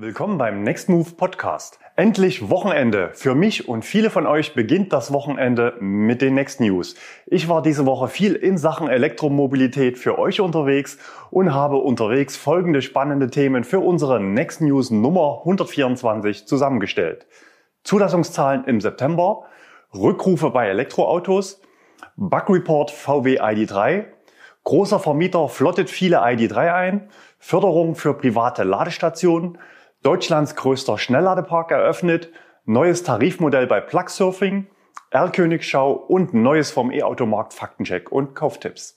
Willkommen beim Next Move Podcast. Endlich Wochenende. Für mich und viele von euch beginnt das Wochenende mit den Next News. Ich war diese Woche viel in Sachen Elektromobilität für euch unterwegs und habe unterwegs folgende spannende Themen für unsere Next News Nummer 124 zusammengestellt. Zulassungszahlen im September, Rückrufe bei Elektroautos, Bug Report VW ID3, großer Vermieter flottet viele ID3 ein, Förderung für private Ladestationen, Deutschlands größter Schnellladepark eröffnet, neues Tarifmodell bei Plugsurfing, Erlkönigschau und neues vom E-Automarkt Faktencheck und Kauftipps.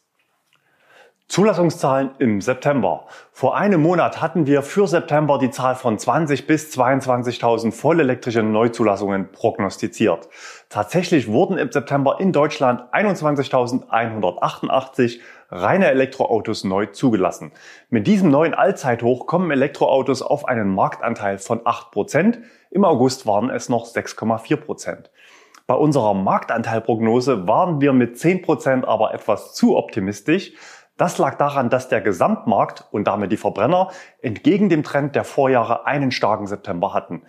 Zulassungszahlen im September. Vor einem Monat hatten wir für September die Zahl von 20 bis 22.000 vollelektrische Neuzulassungen prognostiziert. Tatsächlich wurden im September in Deutschland 21.188 reine Elektroautos neu zugelassen. Mit diesem neuen Allzeithoch kommen Elektroautos auf einen Marktanteil von 8%. Im August waren es noch 6,4%. Bei unserer Marktanteilprognose waren wir mit 10% aber etwas zu optimistisch. Das lag daran, dass der Gesamtmarkt und damit die Verbrenner entgegen dem Trend der Vorjahre einen starken September hatten.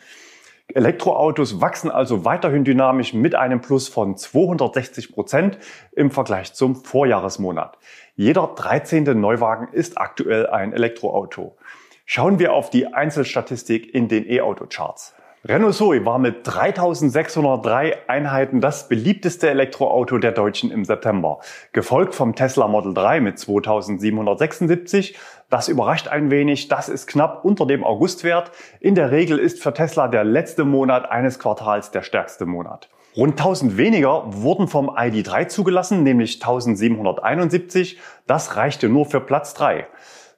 Elektroautos wachsen also weiterhin dynamisch mit einem Plus von 260 Prozent im Vergleich zum Vorjahresmonat. Jeder 13. Neuwagen ist aktuell ein Elektroauto. Schauen wir auf die Einzelstatistik in den E-Auto-Charts. Renault Zoe war mit 3603 Einheiten das beliebteste Elektroauto der Deutschen im September, gefolgt vom Tesla Model 3 mit 2776. Das überrascht ein wenig, das ist knapp unter dem Augustwert. In der Regel ist für Tesla der letzte Monat eines Quartals der stärkste Monat. Rund 1000 weniger wurden vom ID3 zugelassen, nämlich 1771. Das reichte nur für Platz 3.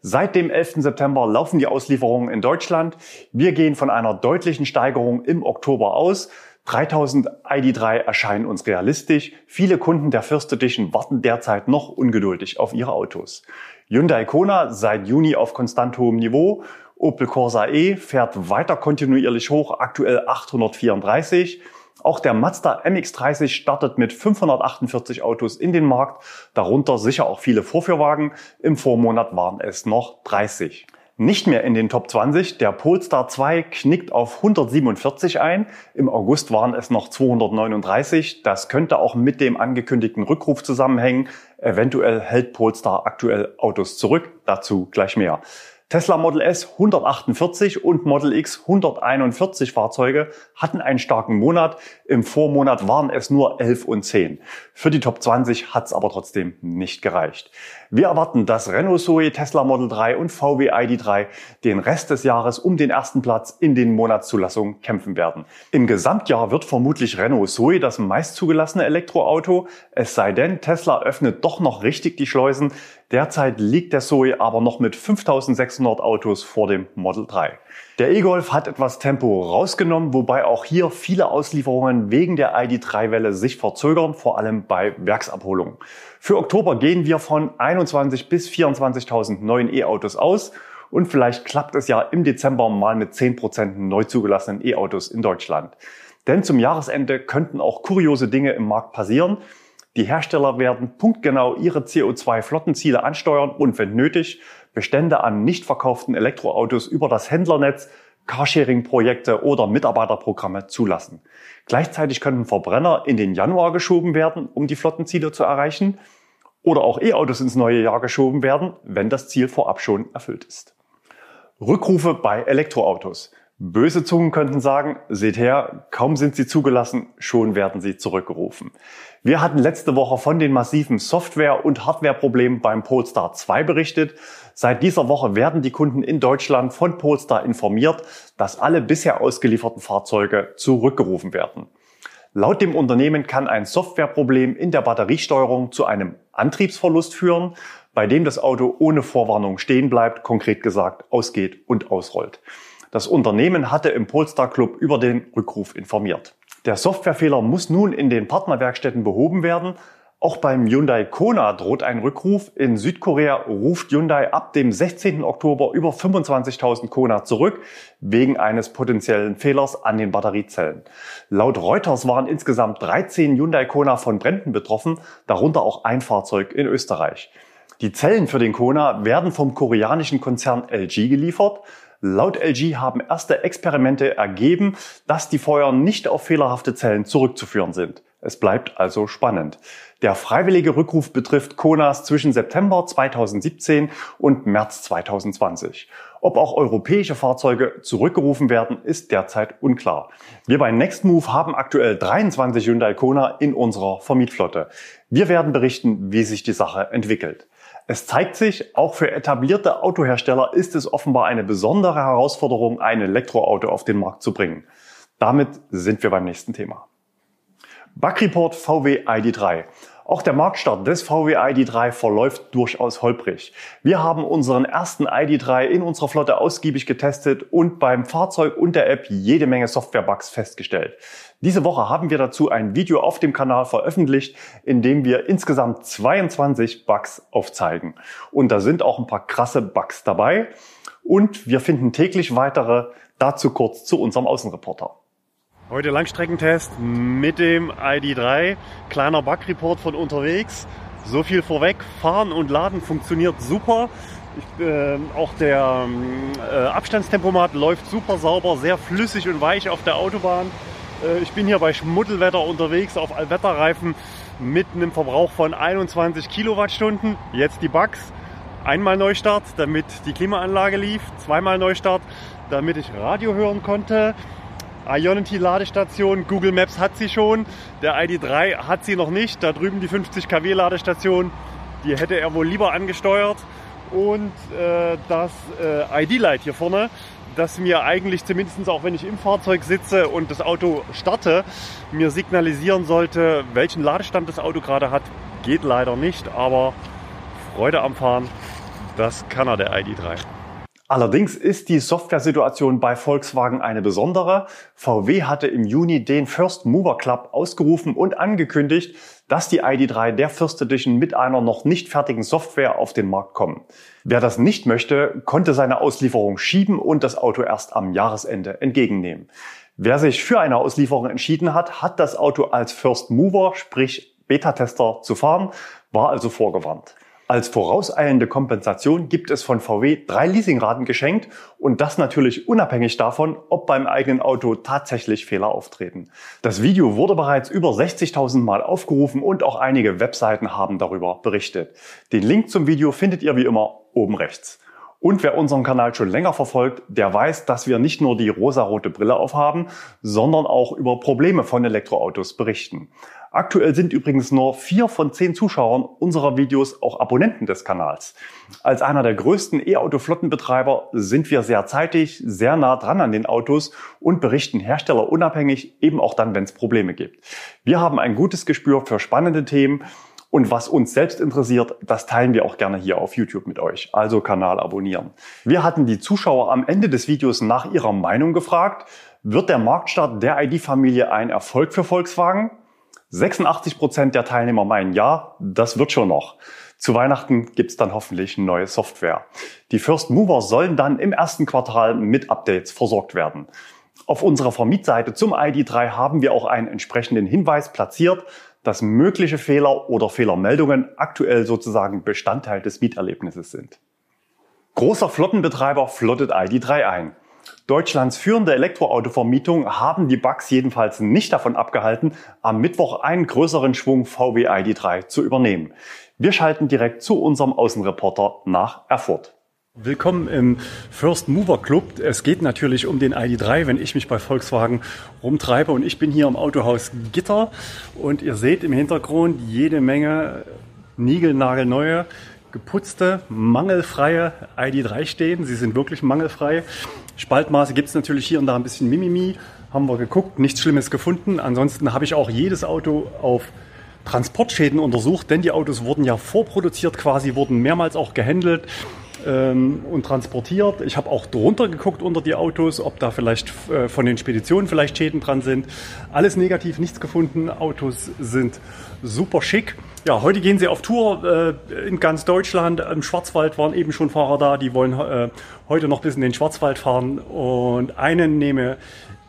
Seit dem 11. September laufen die Auslieferungen in Deutschland. Wir gehen von einer deutlichen Steigerung im Oktober aus. 3000 ID3 erscheinen uns realistisch. Viele Kunden der First Edition warten derzeit noch ungeduldig auf ihre Autos. Hyundai Kona seit Juni auf konstant hohem Niveau. Opel Corsa E fährt weiter kontinuierlich hoch, aktuell 834. Auch der Mazda MX-30 startet mit 548 Autos in den Markt, darunter sicher auch viele Vorführwagen. Im Vormonat waren es noch 30 nicht mehr in den Top 20. Der Polestar 2 knickt auf 147 ein. Im August waren es noch 239. Das könnte auch mit dem angekündigten Rückruf zusammenhängen. Eventuell hält Polestar aktuell Autos zurück. Dazu gleich mehr. Tesla Model S 148 und Model X 141 Fahrzeuge hatten einen starken Monat. Im Vormonat waren es nur 11 und 10. Für die Top 20 hat es aber trotzdem nicht gereicht. Wir erwarten, dass Renault Zoe, Tesla Model 3 und VW ID3 den Rest des Jahres um den ersten Platz in den Monatszulassungen kämpfen werden. Im Gesamtjahr wird vermutlich Renault Zoe das meist zugelassene Elektroauto, es sei denn, Tesla öffnet doch noch richtig die Schleusen. Derzeit liegt der Zoe aber noch mit 5600 Autos vor dem Model 3. Der E-Golf hat etwas Tempo rausgenommen, wobei auch hier viele Auslieferungen wegen der ID3-Welle sich verzögern, vor allem bei Werksabholungen. Für Oktober gehen wir von 21 bis 24.000 neuen E-Autos aus und vielleicht klappt es ja im Dezember mal mit 10% neu zugelassenen E-Autos in Deutschland. Denn zum Jahresende könnten auch kuriose Dinge im Markt passieren. Die Hersteller werden punktgenau ihre CO2-Flottenziele ansteuern und wenn nötig Bestände an nicht verkauften Elektroautos über das Händlernetz, Carsharing-Projekte oder Mitarbeiterprogramme zulassen. Gleichzeitig können Verbrenner in den Januar geschoben werden, um die Flottenziele zu erreichen, oder auch E-Autos ins neue Jahr geschoben werden, wenn das Ziel vorab schon erfüllt ist. Rückrufe bei Elektroautos. Böse Zungen könnten sagen, seht her, kaum sind sie zugelassen, schon werden sie zurückgerufen. Wir hatten letzte Woche von den massiven Software- und Hardwareproblemen beim Polestar 2 berichtet. Seit dieser Woche werden die Kunden in Deutschland von Polestar informiert, dass alle bisher ausgelieferten Fahrzeuge zurückgerufen werden. Laut dem Unternehmen kann ein Softwareproblem in der Batteriesteuerung zu einem Antriebsverlust führen, bei dem das Auto ohne Vorwarnung stehen bleibt, konkret gesagt ausgeht und ausrollt. Das Unternehmen hatte im Polestar Club über den Rückruf informiert. Der Softwarefehler muss nun in den Partnerwerkstätten behoben werden. Auch beim Hyundai Kona droht ein Rückruf. In Südkorea ruft Hyundai ab dem 16. Oktober über 25.000 Kona zurück wegen eines potenziellen Fehlers an den Batteriezellen. Laut Reuters waren insgesamt 13 Hyundai Kona von Bränden betroffen, darunter auch ein Fahrzeug in Österreich. Die Zellen für den Kona werden vom koreanischen Konzern LG geliefert. Laut LG haben erste Experimente ergeben, dass die Feuer nicht auf fehlerhafte Zellen zurückzuführen sind. Es bleibt also spannend. Der freiwillige Rückruf betrifft Konas zwischen September 2017 und März 2020. Ob auch europäische Fahrzeuge zurückgerufen werden, ist derzeit unklar. Wir bei Nextmove haben aktuell 23 Hyundai Kona in unserer Vermietflotte. Wir werden berichten, wie sich die Sache entwickelt. Es zeigt sich, auch für etablierte Autohersteller ist es offenbar eine besondere Herausforderung, ein Elektroauto auf den Markt zu bringen. Damit sind wir beim nächsten Thema. Bug-Report VW ID3. Auch der Marktstart des VW ID3 verläuft durchaus holprig. Wir haben unseren ersten ID3 in unserer Flotte ausgiebig getestet und beim Fahrzeug und der App jede Menge Software-Bugs festgestellt. Diese Woche haben wir dazu ein Video auf dem Kanal veröffentlicht, in dem wir insgesamt 22 Bugs aufzeigen. Und da sind auch ein paar krasse Bugs dabei. Und wir finden täglich weitere. Dazu kurz zu unserem Außenreporter. Heute Langstreckentest mit dem ID3. Kleiner Bug-Report von unterwegs. So viel vorweg. Fahren und Laden funktioniert super. Ich, äh, auch der äh, Abstandstempomat läuft super sauber, sehr flüssig und weich auf der Autobahn. Äh, ich bin hier bei Schmuddelwetter unterwegs auf Allwetterreifen mit einem Verbrauch von 21 Kilowattstunden. Jetzt die Bugs. Einmal Neustart, damit die Klimaanlage lief. Zweimal Neustart, damit ich Radio hören konnte. Ionity-Ladestation, Google Maps hat sie schon, der ID3 hat sie noch nicht. Da drüben die 50 kW Ladestation, die hätte er wohl lieber angesteuert. Und äh, das äh, ID-Light hier vorne, das mir eigentlich zumindest auch wenn ich im Fahrzeug sitze und das Auto starte, mir signalisieren sollte, welchen Ladestand das Auto gerade hat, geht leider nicht, aber Freude am Fahren, das kann er der ID3. Allerdings ist die Software-Situation bei Volkswagen eine besondere. VW hatte im Juni den First Mover Club ausgerufen und angekündigt, dass die ID3 der First Edition mit einer noch nicht fertigen Software auf den Markt kommen. Wer das nicht möchte, konnte seine Auslieferung schieben und das Auto erst am Jahresende entgegennehmen. Wer sich für eine Auslieferung entschieden hat, hat das Auto als First Mover, sprich Beta-Tester zu fahren, war also vorgewarnt. Als vorauseilende Kompensation gibt es von VW drei Leasingraten geschenkt und das natürlich unabhängig davon, ob beim eigenen Auto tatsächlich Fehler auftreten. Das Video wurde bereits über 60.000 Mal aufgerufen und auch einige Webseiten haben darüber berichtet. Den Link zum Video findet ihr wie immer oben rechts. Und wer unseren Kanal schon länger verfolgt, der weiß, dass wir nicht nur die rosarote Brille aufhaben, sondern auch über Probleme von Elektroautos berichten. Aktuell sind übrigens nur vier von zehn Zuschauern unserer Videos auch Abonnenten des Kanals. Als einer der größten E-Auto-Flottenbetreiber sind wir sehr zeitig, sehr nah dran an den Autos und berichten herstellerunabhängig, eben auch dann, wenn es Probleme gibt. Wir haben ein gutes Gespür für spannende Themen und was uns selbst interessiert, das teilen wir auch gerne hier auf YouTube mit euch. Also Kanal abonnieren. Wir hatten die Zuschauer am Ende des Videos nach ihrer Meinung gefragt. Wird der Marktstart der ID-Familie ein Erfolg für Volkswagen? 86 Prozent der Teilnehmer meinen ja, das wird schon noch. Zu Weihnachten gibt's dann hoffentlich neue Software. Die First Mover sollen dann im ersten Quartal mit Updates versorgt werden. Auf unserer Vermietseite zum ID3 haben wir auch einen entsprechenden Hinweis platziert, dass mögliche Fehler oder Fehlermeldungen aktuell sozusagen Bestandteil des Mieterlebnisses sind. Großer Flottenbetreiber flottet ID3 ein. Deutschlands führende Elektroautovermietung haben die Bugs jedenfalls nicht davon abgehalten, am Mittwoch einen größeren Schwung VW ID3 zu übernehmen. Wir schalten direkt zu unserem Außenreporter nach Erfurt. Willkommen im First Mover Club. Es geht natürlich um den ID3, wenn ich mich bei Volkswagen rumtreibe. Und ich bin hier im Autohaus Gitter und ihr seht im Hintergrund jede Menge niegelnagelneue, geputzte, mangelfreie ID3 stehen. Sie sind wirklich mangelfrei. Spaltmaße gibt es natürlich hier und da ein bisschen Mimimi. Haben wir geguckt, nichts Schlimmes gefunden. Ansonsten habe ich auch jedes Auto auf Transportschäden untersucht, denn die Autos wurden ja vorproduziert quasi, wurden mehrmals auch gehandelt ähm, und transportiert. Ich habe auch drunter geguckt unter die Autos, ob da vielleicht äh, von den Speditionen vielleicht Schäden dran sind. Alles negativ, nichts gefunden. Autos sind super schick. Ja, heute gehen sie auf Tour äh, in ganz Deutschland. Im Schwarzwald waren eben schon Fahrer da, die wollen äh, heute noch bis in den Schwarzwald fahren. Und einen nehme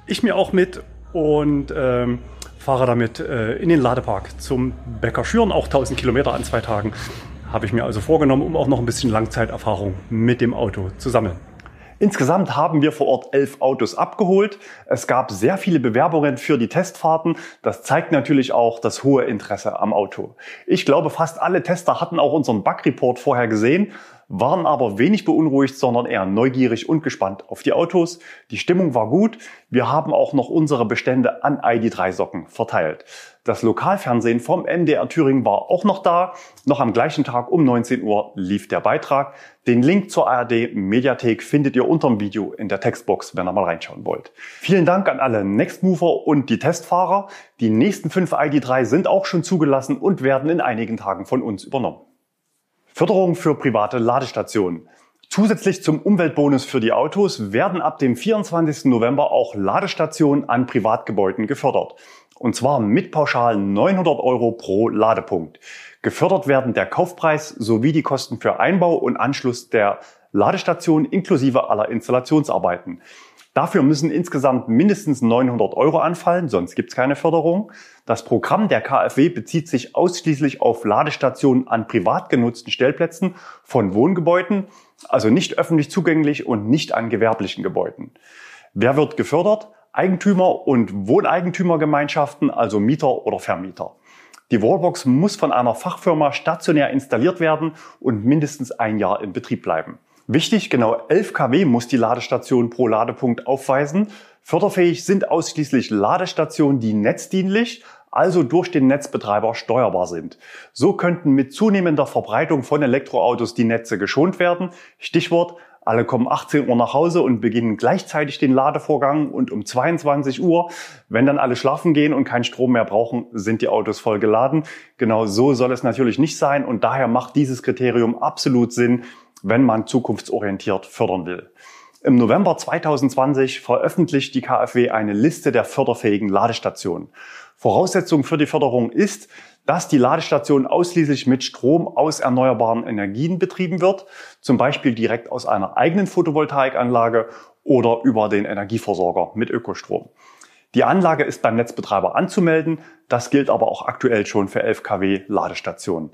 ich mir auch mit und ähm, fahre damit äh, in den Ladepark zum Bäcker Schüren, auch 1000 Kilometer an zwei Tagen habe ich mir also vorgenommen, um auch noch ein bisschen Langzeiterfahrung mit dem Auto zu sammeln. Insgesamt haben wir vor Ort elf Autos abgeholt. Es gab sehr viele Bewerbungen für die Testfahrten. Das zeigt natürlich auch das hohe Interesse am Auto. Ich glaube, fast alle Tester hatten auch unseren Bug-Report vorher gesehen waren aber wenig beunruhigt, sondern eher neugierig und gespannt auf die Autos. Die Stimmung war gut. Wir haben auch noch unsere Bestände an ID3-Socken verteilt. Das Lokalfernsehen vom NDR Thüringen war auch noch da. Noch am gleichen Tag um 19 Uhr lief der Beitrag. Den Link zur ARD Mediathek findet ihr unterm Video in der Textbox, wenn ihr mal reinschauen wollt. Vielen Dank an alle Nextmover und die Testfahrer. Die nächsten fünf ID3 sind auch schon zugelassen und werden in einigen Tagen von uns übernommen. Förderung für private Ladestationen. Zusätzlich zum Umweltbonus für die Autos werden ab dem 24. November auch Ladestationen an Privatgebäuden gefördert. Und zwar mit pauschal 900 Euro pro Ladepunkt. Gefördert werden der Kaufpreis sowie die Kosten für Einbau und Anschluss der Ladestation inklusive aller Installationsarbeiten. Dafür müssen insgesamt mindestens 900 Euro anfallen, sonst gibt es keine Förderung. Das Programm der KfW bezieht sich ausschließlich auf Ladestationen an privat genutzten Stellplätzen von Wohngebäuden, also nicht öffentlich zugänglich und nicht an gewerblichen Gebäuden. Wer wird gefördert? Eigentümer und Wohneigentümergemeinschaften, also Mieter oder Vermieter. Die Wallbox muss von einer Fachfirma stationär installiert werden und mindestens ein Jahr in Betrieb bleiben. Wichtig, genau 11 kW muss die Ladestation pro Ladepunkt aufweisen. Förderfähig sind ausschließlich Ladestationen, die netzdienlich, also durch den Netzbetreiber steuerbar sind. So könnten mit zunehmender Verbreitung von Elektroautos die Netze geschont werden. Stichwort, alle kommen 18 Uhr nach Hause und beginnen gleichzeitig den Ladevorgang und um 22 Uhr, wenn dann alle schlafen gehen und keinen Strom mehr brauchen, sind die Autos voll geladen. Genau so soll es natürlich nicht sein und daher macht dieses Kriterium absolut Sinn, wenn man zukunftsorientiert fördern will. Im November 2020 veröffentlicht die KfW eine Liste der förderfähigen Ladestationen. Voraussetzung für die Förderung ist, dass die Ladestation ausschließlich mit Strom aus erneuerbaren Energien betrieben wird, zum Beispiel direkt aus einer eigenen Photovoltaikanlage oder über den Energieversorger mit Ökostrom. Die Anlage ist beim Netzbetreiber anzumelden, das gilt aber auch aktuell schon für 11 kW Ladestationen.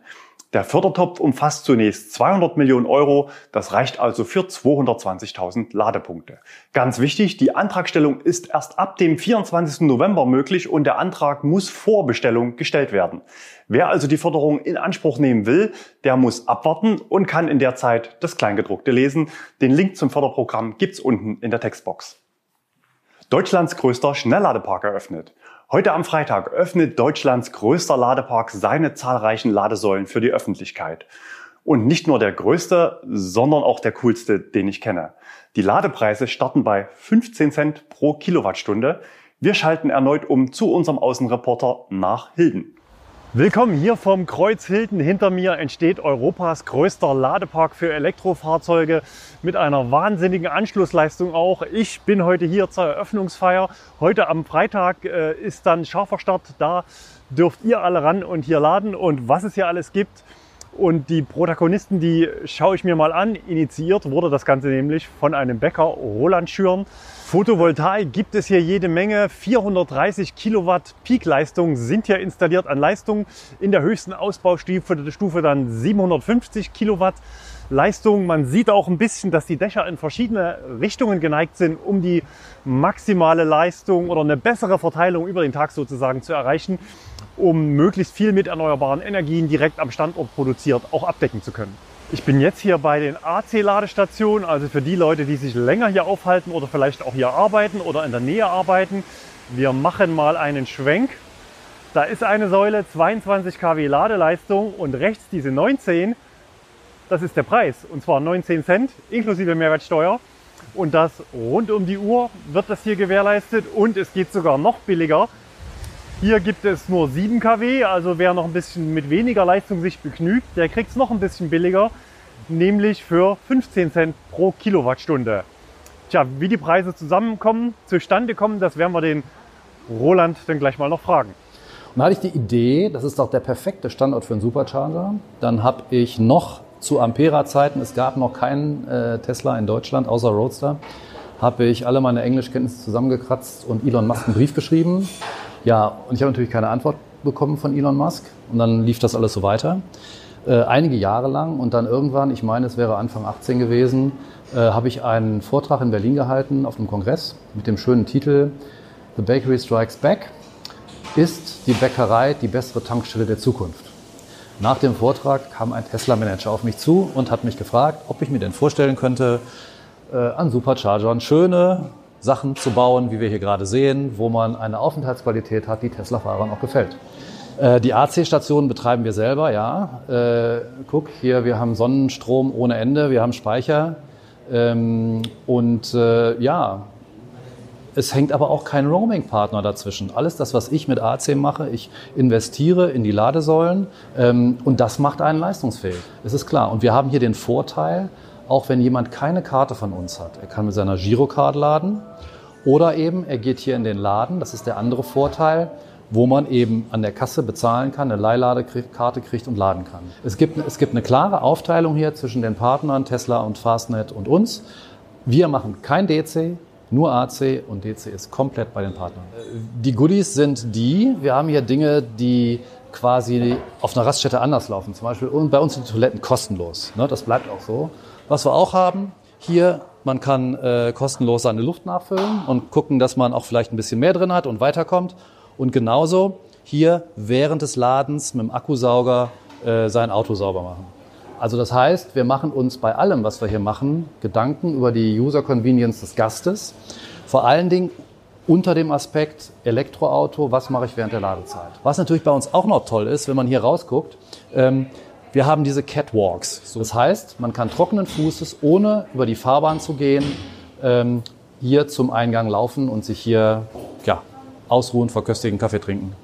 Der Fördertopf umfasst zunächst 200 Millionen Euro. Das reicht also für 220.000 Ladepunkte. Ganz wichtig, die Antragstellung ist erst ab dem 24. November möglich und der Antrag muss vor Bestellung gestellt werden. Wer also die Förderung in Anspruch nehmen will, der muss abwarten und kann in der Zeit das Kleingedruckte lesen. Den Link zum Förderprogramm gibt's unten in der Textbox. Deutschlands größter Schnellladepark eröffnet. Heute am Freitag öffnet Deutschlands größter Ladepark seine zahlreichen Ladesäulen für die Öffentlichkeit. Und nicht nur der größte, sondern auch der coolste, den ich kenne. Die Ladepreise starten bei 15 Cent pro Kilowattstunde. Wir schalten erneut um zu unserem Außenreporter nach Hilden. Willkommen hier vom Kreuz Hilden. Hinter mir entsteht Europas größter Ladepark für Elektrofahrzeuge mit einer wahnsinnigen Anschlussleistung auch. Ich bin heute hier zur Eröffnungsfeier. Heute am Freitag äh, ist dann scharfer Start. Da dürft ihr alle ran und hier laden und was es hier alles gibt. Und die Protagonisten, die schaue ich mir mal an. Initiiert wurde das Ganze nämlich von einem Bäcker, Roland Schüren. Photovoltaik gibt es hier jede Menge. 430 Kilowatt Peakleistung sind hier installiert an Leistung. In der höchsten Ausbaustufe Stufe dann 750 Kilowatt Leistung. Man sieht auch ein bisschen, dass die Dächer in verschiedene Richtungen geneigt sind, um die maximale Leistung oder eine bessere Verteilung über den Tag sozusagen zu erreichen, um möglichst viel mit erneuerbaren Energien direkt am Standort produziert auch abdecken zu können. Ich bin jetzt hier bei den AC-Ladestationen, also für die Leute, die sich länger hier aufhalten oder vielleicht auch hier arbeiten oder in der Nähe arbeiten. Wir machen mal einen Schwenk. Da ist eine Säule, 22 kW Ladeleistung und rechts diese 19, das ist der Preis. Und zwar 19 Cent inklusive Mehrwertsteuer. Und das rund um die Uhr wird das hier gewährleistet und es geht sogar noch billiger. Hier gibt es nur 7 kW, also wer noch ein bisschen mit weniger Leistung sich begnügt, der kriegt es noch ein bisschen billiger, nämlich für 15 Cent pro Kilowattstunde. Tja, wie die Preise zusammenkommen, zustande kommen, das werden wir den Roland dann gleich mal noch fragen. Und da hatte ich die Idee, das ist doch der perfekte Standort für einen Supercharger. Dann habe ich noch zu Ampera-Zeiten, es gab noch keinen äh, Tesla in Deutschland außer Roadster, habe ich alle meine Englischkenntnisse zusammengekratzt und Elon Musk einen Brief geschrieben ja, und ich habe natürlich keine Antwort bekommen von Elon Musk. Und dann lief das alles so weiter. Äh, einige Jahre lang und dann irgendwann, ich meine, es wäre Anfang 18 gewesen, äh, habe ich einen Vortrag in Berlin gehalten auf einem Kongress mit dem schönen Titel The Bakery Strikes Back. Ist die Bäckerei die bessere Tankstelle der Zukunft? Nach dem Vortrag kam ein Tesla-Manager auf mich zu und hat mich gefragt, ob ich mir denn vorstellen könnte, äh, an Superchargern schöne Sachen zu bauen, wie wir hier gerade sehen, wo man eine Aufenthaltsqualität hat, die Tesla-Fahrern auch gefällt. Äh, die AC-Stationen betreiben wir selber, ja. Äh, guck, hier, wir haben Sonnenstrom ohne Ende, wir haben Speicher. Ähm, und äh, ja, es hängt aber auch kein Roaming-Partner dazwischen. Alles das, was ich mit AC mache, ich investiere in die Ladesäulen ähm, und das macht einen leistungsfähig. Das ist klar. Und wir haben hier den Vorteil, auch wenn jemand keine Karte von uns hat, er kann mit seiner Girocard laden oder eben er geht hier in den Laden, das ist der andere Vorteil, wo man eben an der Kasse bezahlen kann, eine Leihladekarte kriegt und laden kann. Es gibt, es gibt eine klare Aufteilung hier zwischen den Partnern Tesla und Fastnet und uns. Wir machen kein DC, nur AC und DC ist komplett bei den Partnern. Die Goodies sind die, wir haben hier Dinge, die quasi auf einer Raststätte anders laufen. Zum Beispiel bei uns sind die Toiletten kostenlos. Ne? Das bleibt auch so. Was wir auch haben, hier, man kann äh, kostenlos seine Luft nachfüllen und gucken, dass man auch vielleicht ein bisschen mehr drin hat und weiterkommt. Und genauso hier während des Ladens mit dem Akkusauger äh, sein Auto sauber machen. Also das heißt, wir machen uns bei allem, was wir hier machen, Gedanken über die User Convenience des Gastes. Vor allen Dingen unter dem Aspekt Elektroauto, was mache ich während der Ladezeit. Was natürlich bei uns auch noch toll ist, wenn man hier rausguckt, ähm, wir haben diese Catwalks. Das heißt, man kann trockenen Fußes, ohne über die Fahrbahn zu gehen, ähm, hier zum Eingang laufen und sich hier ja, ausruhen, verköstigen, Kaffee trinken.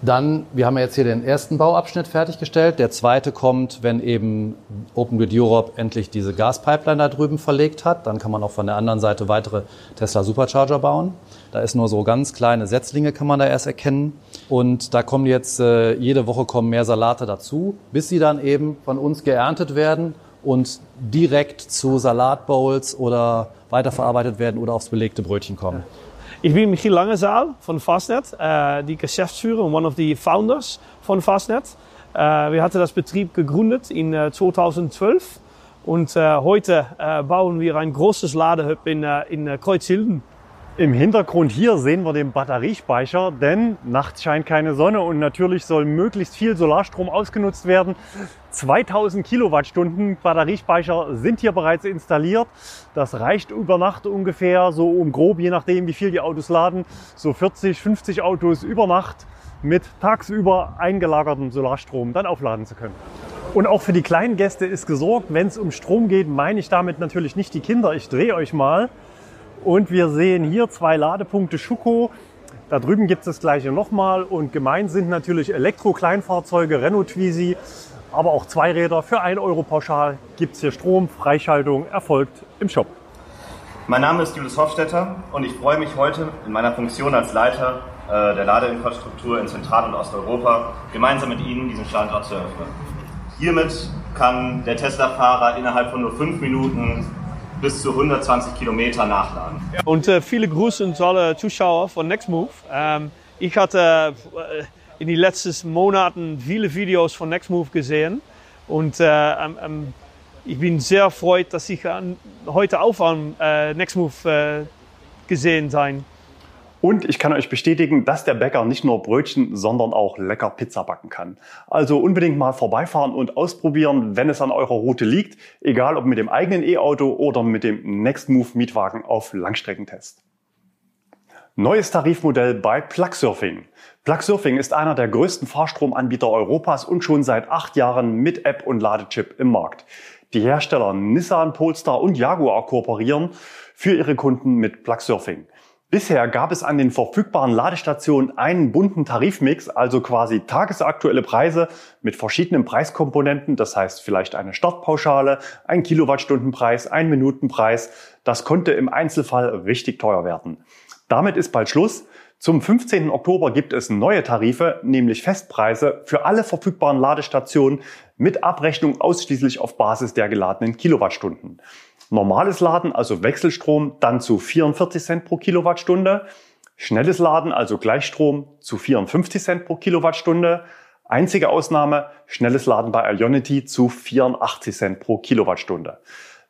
Dann, wir haben jetzt hier den ersten Bauabschnitt fertiggestellt. Der zweite kommt, wenn eben Open Grid Europe endlich diese Gaspipeline da drüben verlegt hat. Dann kann man auch von der anderen Seite weitere Tesla Supercharger bauen. Da ist nur so ganz kleine Setzlinge, kann man da erst erkennen. Und da kommen jetzt, äh, jede Woche kommen mehr Salate dazu, bis sie dann eben von uns geerntet werden und direkt zu Salatbowls oder weiterverarbeitet werden oder aufs belegte Brötchen kommen. Ich bin Michiel Langezaal von Fastnet, äh, die Geschäftsführer und one of the founders von Fastnet. Äh, wir hatten das Betrieb gegründet in äh, 2012 und heute äh, bauen wir ein großes Ladehub in, in Kreuzhilden. Im Hintergrund hier sehen wir den Batteriespeicher, denn nachts scheint keine Sonne und natürlich soll möglichst viel Solarstrom ausgenutzt werden. 2000 Kilowattstunden Batteriespeicher sind hier bereits installiert. Das reicht über Nacht ungefähr, so um grob, je nachdem wie viel die Autos laden, so 40, 50 Autos über Nacht mit tagsüber eingelagertem Solarstrom dann aufladen zu können. Und auch für die kleinen Gäste ist gesorgt. Wenn es um Strom geht, meine ich damit natürlich nicht die Kinder. Ich drehe euch mal. Und wir sehen hier zwei Ladepunkte Schuko. Da drüben gibt es das gleiche nochmal. Und gemeint sind natürlich Elektro-Kleinfahrzeuge, Renault Twizy, aber auch Zweiräder. Für 1 Euro pauschal gibt es hier Strom. Freischaltung erfolgt im Shop. Mein Name ist Julius Hofstetter und ich freue mich heute in meiner Funktion als Leiter äh, der Ladeinfrastruktur in Zentral- und Osteuropa gemeinsam mit Ihnen diesen Standort zu eröffnen. Hiermit kann der Tesla-Fahrer innerhalb von nur fünf Minuten bis zu 120 Kilometer nachladen. Und äh, viele Grüße an alle Zuschauer von Nextmove. Ähm, ich hatte äh, in den letzten Monaten viele Videos von Nextmove gesehen und äh, ähm, ich bin sehr erfreut, dass ich heute auf am äh, Nextmove äh, gesehen sein. Und ich kann euch bestätigen, dass der Bäcker nicht nur Brötchen, sondern auch lecker Pizza backen kann. Also unbedingt mal vorbeifahren und ausprobieren, wenn es an eurer Route liegt, egal ob mit dem eigenen E-Auto oder mit dem Nextmove Mietwagen auf Langstreckentest. Neues Tarifmodell bei Plugsurfing. Plugsurfing ist einer der größten Fahrstromanbieter Europas und schon seit acht Jahren mit App und Ladechip im Markt. Die Hersteller Nissan, Polestar und Jaguar kooperieren für ihre Kunden mit Plugsurfing. Bisher gab es an den verfügbaren Ladestationen einen bunten Tarifmix, also quasi tagesaktuelle Preise mit verschiedenen Preiskomponenten, das heißt vielleicht eine Startpauschale, ein Kilowattstundenpreis, ein Minutenpreis. Das konnte im Einzelfall richtig teuer werden. Damit ist bald Schluss. Zum 15. Oktober gibt es neue Tarife, nämlich Festpreise für alle verfügbaren Ladestationen mit Abrechnung ausschließlich auf Basis der geladenen Kilowattstunden. Normales Laden, also Wechselstrom, dann zu 44 Cent pro Kilowattstunde. Schnelles Laden, also Gleichstrom, zu 54 Cent pro Kilowattstunde. Einzige Ausnahme, schnelles Laden bei Ionity zu 84 Cent pro Kilowattstunde.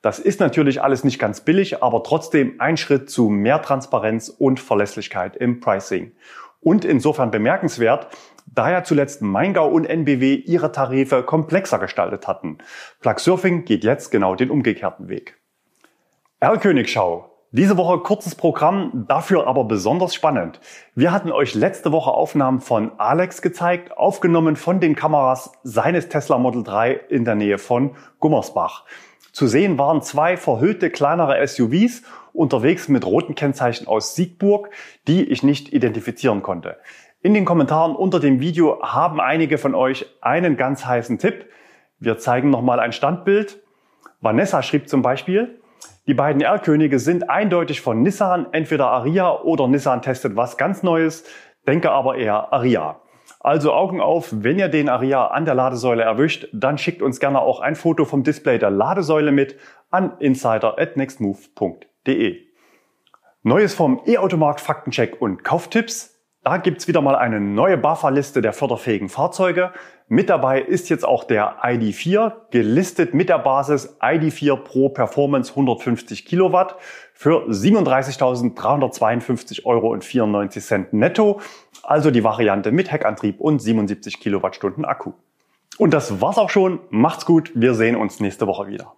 Das ist natürlich alles nicht ganz billig, aber trotzdem ein Schritt zu mehr Transparenz und Verlässlichkeit im Pricing. Und insofern bemerkenswert, da ja zuletzt Maingau und NBW ihre Tarife komplexer gestaltet hatten. Plug Surfing geht jetzt genau den umgekehrten Weg. Erlkönigschau. Diese Woche kurzes Programm, dafür aber besonders spannend. Wir hatten euch letzte Woche Aufnahmen von Alex gezeigt, aufgenommen von den Kameras seines Tesla Model 3 in der Nähe von Gummersbach. Zu sehen waren zwei verhüllte kleinere SUVs unterwegs mit roten Kennzeichen aus Siegburg, die ich nicht identifizieren konnte. In den Kommentaren unter dem Video haben einige von euch einen ganz heißen Tipp. Wir zeigen nochmal ein Standbild. Vanessa schrieb zum Beispiel, die beiden R-Könige sind eindeutig von Nissan, entweder Aria oder Nissan testet was ganz Neues, denke aber eher Aria. Also Augen auf, wenn ihr den Aria an der Ladesäule erwischt, dann schickt uns gerne auch ein Foto vom Display der Ladesäule mit an insider@nextmove.de. Neues vom E-Automarkt Faktencheck und Kauftipps. Da gibt's wieder mal eine neue BAFA-Liste der förderfähigen Fahrzeuge. Mit dabei ist jetzt auch der ID4, gelistet mit der Basis ID4 Pro Performance 150 Kilowatt für 37.352,94 Euro netto. Also die Variante mit Heckantrieb und 77 Kilowattstunden Akku. Und das war's auch schon. Macht's gut. Wir sehen uns nächste Woche wieder.